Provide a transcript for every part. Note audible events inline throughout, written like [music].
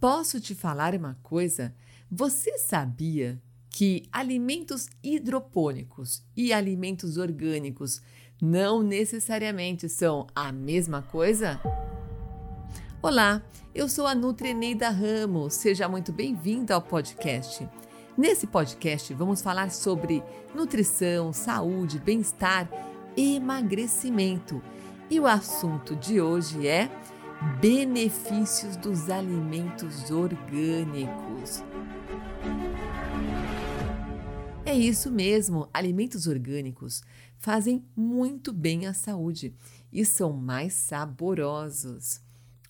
Posso te falar uma coisa? Você sabia que alimentos hidropônicos e alimentos orgânicos não necessariamente são a mesma coisa? Olá, eu sou a Nutreneida Ramos. Seja muito bem-vinda ao podcast. Nesse podcast vamos falar sobre nutrição, saúde, bem-estar, emagrecimento. E o assunto de hoje é benefícios dos alimentos orgânicos. É isso mesmo, alimentos orgânicos fazem muito bem à saúde e são mais saborosos.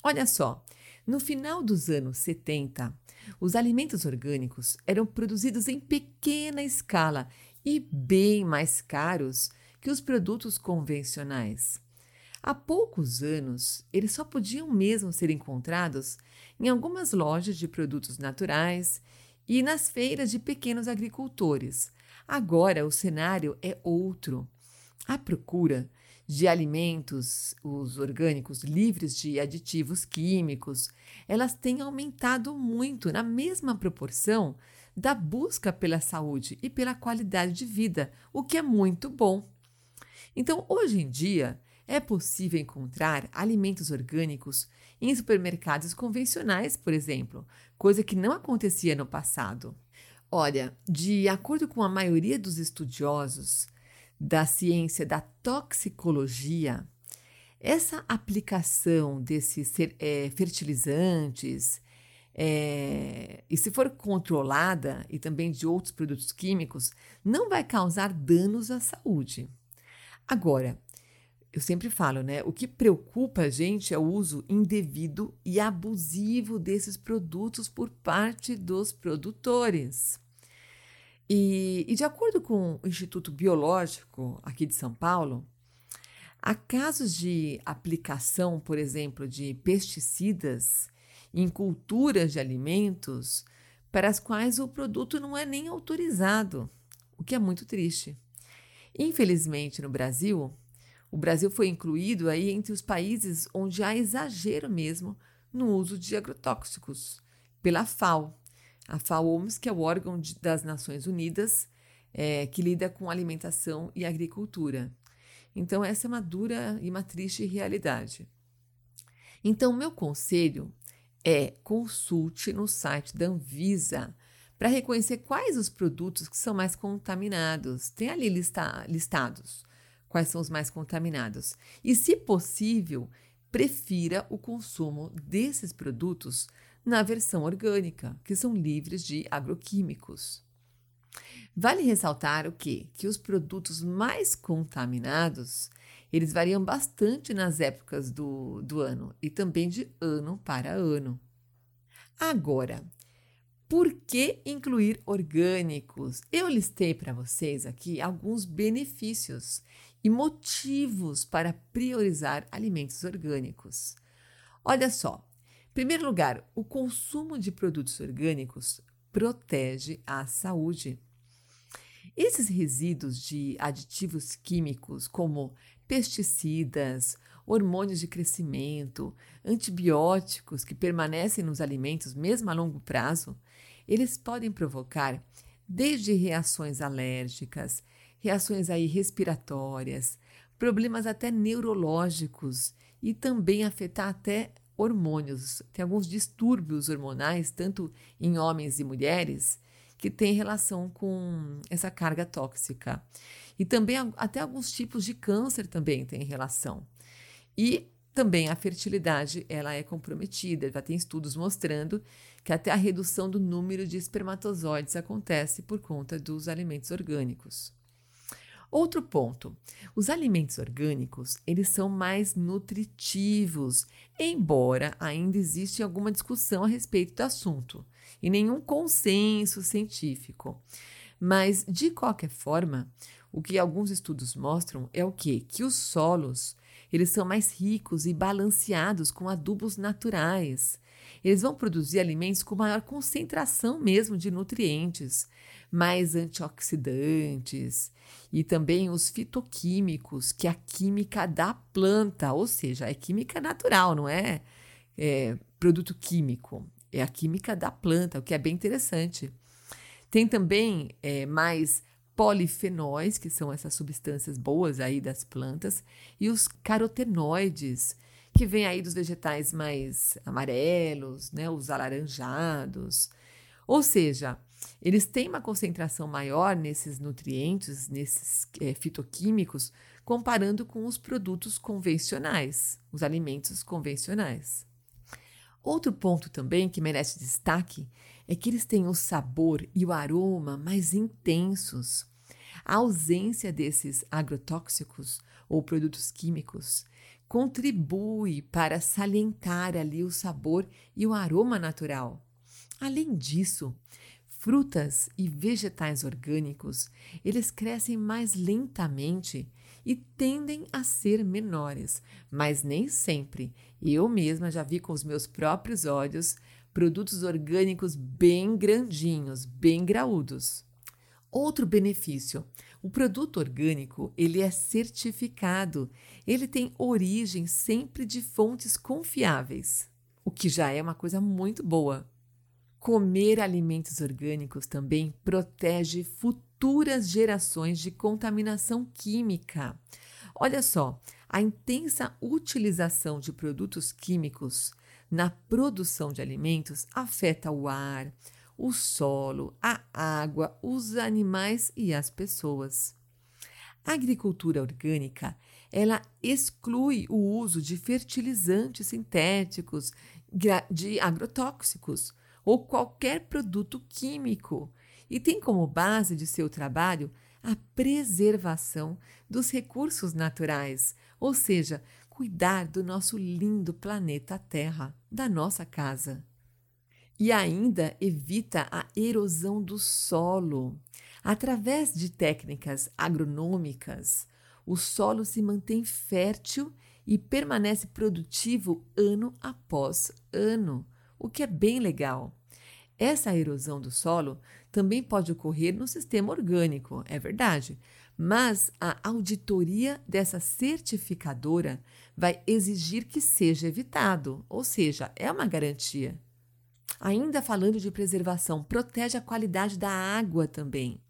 Olha só, no final dos anos 70, os alimentos orgânicos eram produzidos em pequena escala e bem mais caros que os produtos convencionais. Há poucos anos, eles só podiam mesmo ser encontrados em algumas lojas de produtos naturais e nas feiras de pequenos agricultores. Agora o cenário é outro. A procura de alimentos, os orgânicos livres de aditivos químicos, elas têm aumentado muito na mesma proporção da busca pela saúde e pela qualidade de vida, o que é muito bom. Então, hoje em dia, é possível encontrar alimentos orgânicos em supermercados convencionais, por exemplo, coisa que não acontecia no passado. Olha, de acordo com a maioria dos estudiosos da ciência da toxicologia, essa aplicação desses é, fertilizantes, é, e se for controlada, e também de outros produtos químicos, não vai causar danos à saúde. Agora, eu sempre falo, né? O que preocupa a gente é o uso indevido e abusivo desses produtos por parte dos produtores. E, e, de acordo com o Instituto Biológico aqui de São Paulo, há casos de aplicação, por exemplo, de pesticidas em culturas de alimentos para as quais o produto não é nem autorizado, o que é muito triste. Infelizmente, no Brasil, o Brasil foi incluído aí entre os países onde há exagero mesmo no uso de agrotóxicos pela FAO. A FAO-OMS, que é o órgão de, das Nações Unidas é, que lida com alimentação e agricultura. Então, essa é uma dura e uma triste realidade. Então, meu conselho é consulte no site da Anvisa para reconhecer quais os produtos que são mais contaminados. Tem ali lista, listados quais são os mais contaminados. E, se possível, prefira o consumo desses produtos na versão orgânica, que são livres de agroquímicos. Vale ressaltar o que? Que os produtos mais contaminados, eles variam bastante nas épocas do, do ano e também de ano para ano. Agora, por que incluir orgânicos? Eu listei para vocês aqui alguns benefícios e motivos para priorizar alimentos orgânicos. Olha só, em primeiro lugar, o consumo de produtos orgânicos protege a saúde. Esses resíduos de aditivos químicos, como pesticidas, hormônios de crescimento, antibióticos que permanecem nos alimentos mesmo a longo prazo, eles podem provocar desde reações alérgicas, reações aí respiratórias, problemas até neurológicos e também afetar até hormônios. Tem alguns distúrbios hormonais, tanto em homens e mulheres, que têm relação com essa carga tóxica. E também até alguns tipos de câncer também têm relação. E também a fertilidade ela é comprometida. Já tem estudos mostrando que até a redução do número de espermatozoides acontece por conta dos alimentos orgânicos. Outro ponto, os alimentos orgânicos, eles são mais nutritivos, embora ainda exista alguma discussão a respeito do assunto e nenhum consenso científico. Mas de qualquer forma, o que alguns estudos mostram é o que que os solos, eles são mais ricos e balanceados com adubos naturais. Eles vão produzir alimentos com maior concentração mesmo de nutrientes, mais antioxidantes e também os fitoquímicos, que é a química da planta, ou seja, é química natural, não é, é produto químico. é a química da planta, o que é bem interessante. Tem também é, mais polifenóis, que são essas substâncias boas aí das plantas, e os carotenoides, que vêm aí dos vegetais mais amarelos, né, os alaranjados. Ou seja, eles têm uma concentração maior nesses nutrientes, nesses é, fitoquímicos, comparando com os produtos convencionais, os alimentos convencionais. Outro ponto também que merece destaque é que eles têm o sabor e o aroma mais intensos. A ausência desses agrotóxicos ou produtos químicos contribui para salientar ali o sabor e o aroma natural. Além disso, frutas e vegetais orgânicos, eles crescem mais lentamente e tendem a ser menores, mas nem sempre. Eu mesma já vi com os meus próprios olhos produtos orgânicos bem grandinhos, bem graúdos. Outro benefício, o produto orgânico, ele é certificado. Ele tem origem sempre de fontes confiáveis, o que já é uma coisa muito boa. Comer alimentos orgânicos também protege futuras gerações de contaminação química. Olha só, a intensa utilização de produtos químicos na produção de alimentos afeta o ar, o solo, a água, os animais e as pessoas. A agricultura orgânica, ela exclui o uso de fertilizantes sintéticos, de agrotóxicos, ou qualquer produto químico e tem como base de seu trabalho a preservação dos recursos naturais, ou seja, cuidar do nosso lindo planeta Terra, da nossa casa. E ainda evita a erosão do solo. Através de técnicas agronômicas, o solo se mantém fértil e permanece produtivo ano após ano, o que é bem legal. Essa erosão do solo também pode ocorrer no sistema orgânico, é verdade, mas a auditoria dessa certificadora vai exigir que seja evitado, ou seja, é uma garantia. Ainda falando de preservação, protege a qualidade da água também.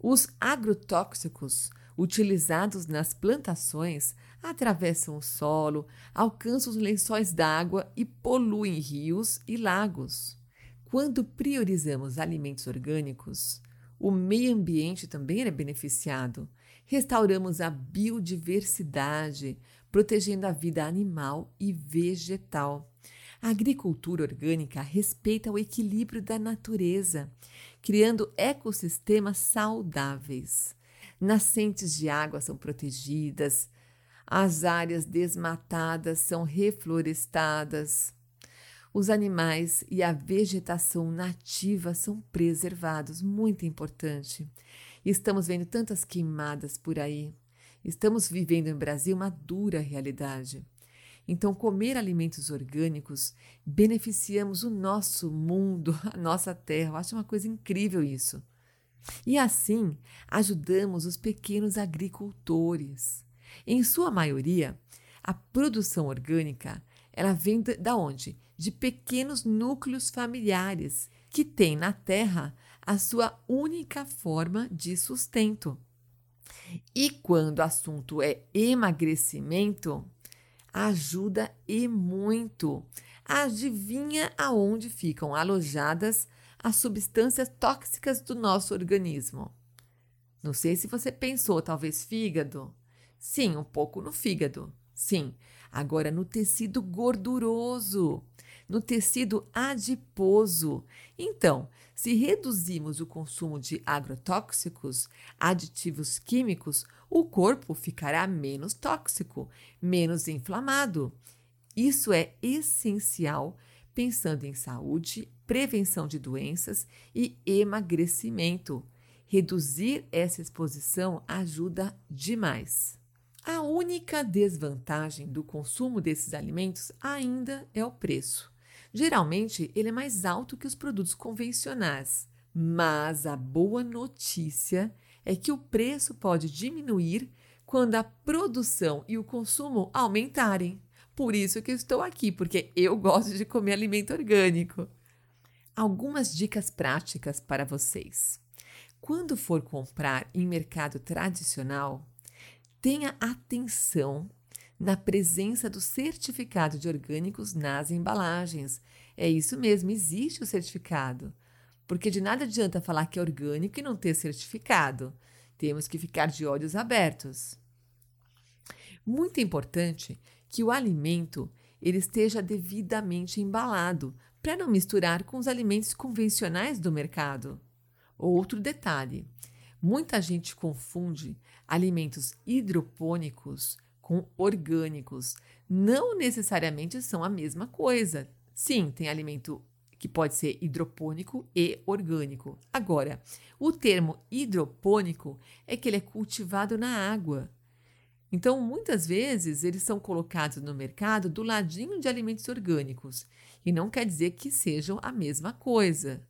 Os agrotóxicos utilizados nas plantações atravessam o solo, alcançam os lençóis d'água e poluem rios e lagos. Quando priorizamos alimentos orgânicos, o meio ambiente também é beneficiado. Restauramos a biodiversidade, protegendo a vida animal e vegetal. A agricultura orgânica respeita o equilíbrio da natureza, criando ecossistemas saudáveis. Nascentes de água são protegidas, as áreas desmatadas são reflorestadas, os animais e a vegetação nativa são preservados, muito importante. Estamos vendo tantas queimadas por aí. Estamos vivendo no Brasil uma dura realidade. Então, comer alimentos orgânicos beneficiamos o nosso mundo, [laughs] a nossa terra. Eu acho uma coisa incrível isso. E assim, ajudamos os pequenos agricultores. Em sua maioria, a produção orgânica, ela vem da onde? de pequenos núcleos familiares que têm na Terra a sua única forma de sustento. E quando o assunto é emagrecimento, ajuda e muito. Adivinha aonde ficam alojadas as substâncias tóxicas do nosso organismo? Não sei se você pensou, talvez fígado. Sim, um pouco no fígado. Sim, agora no tecido gorduroso no tecido adiposo. Então, se reduzimos o consumo de agrotóxicos, aditivos químicos, o corpo ficará menos tóxico, menos inflamado. Isso é essencial pensando em saúde, prevenção de doenças e emagrecimento. Reduzir essa exposição ajuda demais. A única desvantagem do consumo desses alimentos ainda é o preço. Geralmente, ele é mais alto que os produtos convencionais, mas a boa notícia é que o preço pode diminuir quando a produção e o consumo aumentarem. Por isso que estou aqui, porque eu gosto de comer alimento orgânico. algumas dicas práticas para vocês. Quando for comprar em mercado tradicional, tenha atenção na presença do certificado de orgânicos nas embalagens. É isso mesmo, existe o certificado. Porque de nada adianta falar que é orgânico e não ter certificado. Temos que ficar de olhos abertos. Muito importante que o alimento ele esteja devidamente embalado para não misturar com os alimentos convencionais do mercado. Outro detalhe: muita gente confunde alimentos hidropônicos com orgânicos. Não necessariamente são a mesma coisa. Sim, tem alimento que pode ser hidropônico e orgânico. Agora, o termo hidropônico é que ele é cultivado na água. Então, muitas vezes, eles são colocados no mercado do ladinho de alimentos orgânicos, e não quer dizer que sejam a mesma coisa.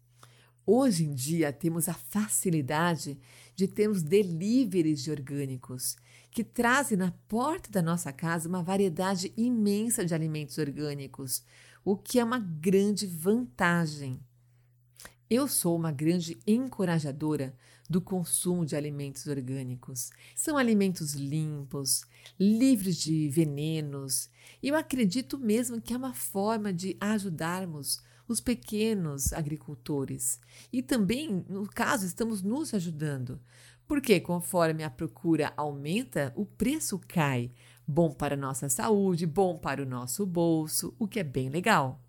Hoje em dia, temos a facilidade de termos deliveries de orgânicos, que trazem na porta da nossa casa uma variedade imensa de alimentos orgânicos, o que é uma grande vantagem. Eu sou uma grande encorajadora do consumo de alimentos orgânicos. São alimentos limpos, livres de venenos, e eu acredito mesmo que é uma forma de ajudarmos os pequenos agricultores. E também, no caso, estamos nos ajudando, porque conforme a procura aumenta, o preço cai. Bom para a nossa saúde, bom para o nosso bolso, o que é bem legal.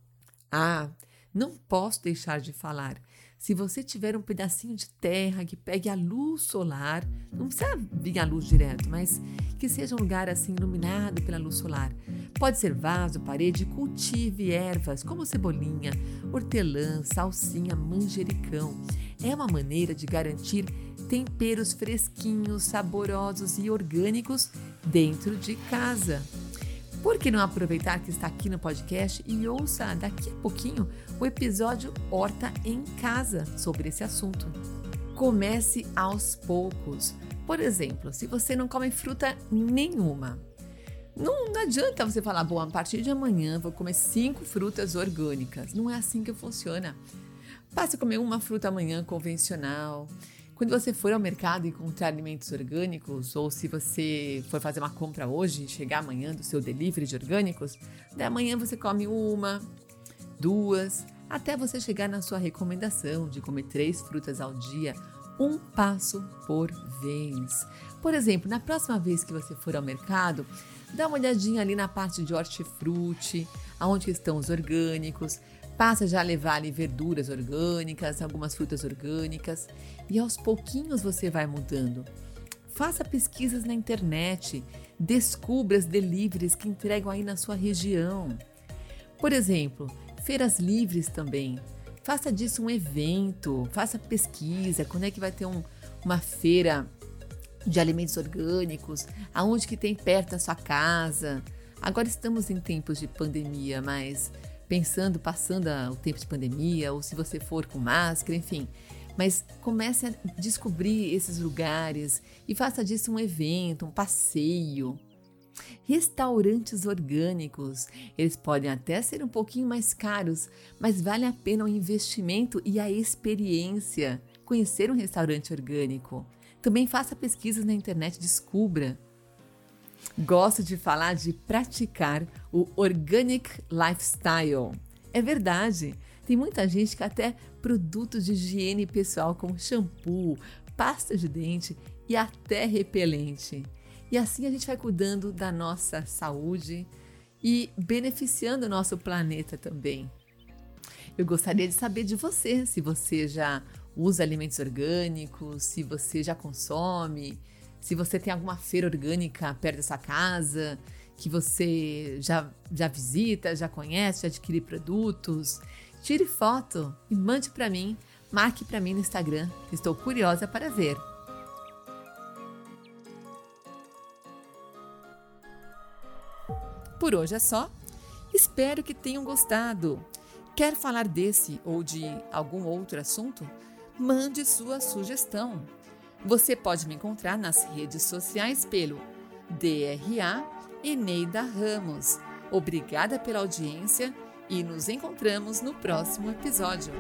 Ah, não posso deixar de falar se você tiver um pedacinho de terra que pegue a luz solar, não precisa vir a luz direto, mas que seja um lugar assim iluminado pela luz solar. Pode ser vaso, parede, cultive ervas como cebolinha, hortelã, salsinha, manjericão. É uma maneira de garantir temperos fresquinhos, saborosos e orgânicos dentro de casa. Por que não aproveitar que está aqui no podcast e ouça daqui a pouquinho o episódio Horta em Casa sobre esse assunto? Comece aos poucos. Por exemplo, se você não come fruta nenhuma, não, não, adianta você falar, bom, a partir de amanhã vou comer cinco frutas orgânicas. Não é assim que funciona. Passe a comer uma fruta amanhã convencional, quando você for ao mercado e encontrar alimentos orgânicos, ou se você for fazer uma compra hoje e chegar amanhã do seu delivery de orgânicos, da amanhã você come uma, duas, até você chegar na sua recomendação de comer três frutas ao dia, um passo por vez. Por exemplo, na próxima vez que você for ao mercado, dá uma olhadinha ali na parte de hortifruti, aonde estão os orgânicos, Passa já a levar ali verduras orgânicas, algumas frutas orgânicas e aos pouquinhos você vai mudando. Faça pesquisas na internet, descubra as deliveries que entregam aí na sua região. Por exemplo, feiras livres também. Faça disso um evento, faça pesquisa, quando é que vai ter um, uma feira de alimentos orgânicos, aonde que tem perto da sua casa. Agora estamos em tempos de pandemia, mas pensando, passando o tempo de pandemia, ou se você for com máscara, enfim. Mas comece a descobrir esses lugares e faça disso um evento, um passeio. Restaurantes orgânicos, eles podem até ser um pouquinho mais caros, mas vale a pena o investimento e a experiência. Conhecer um restaurante orgânico. Também faça pesquisas na internet, descubra. Gosto de falar de praticar o organic lifestyle. É verdade, tem muita gente que até produtos de higiene pessoal como shampoo, pasta de dente e até repelente. E assim a gente vai cuidando da nossa saúde e beneficiando o nosso planeta também. Eu gostaria de saber de você, se você já usa alimentos orgânicos, se você já consome, se você tem alguma feira orgânica perto da sua casa, que você já, já visita, já conhece, já adquire produtos, tire foto e mande para mim, marque para mim no Instagram, estou curiosa para ver. Por hoje é só. Espero que tenham gostado. Quer falar desse ou de algum outro assunto? Mande sua sugestão. Você pode me encontrar nas redes sociais pelo DRA Eneida Ramos. Obrigada pela audiência e nos encontramos no próximo episódio.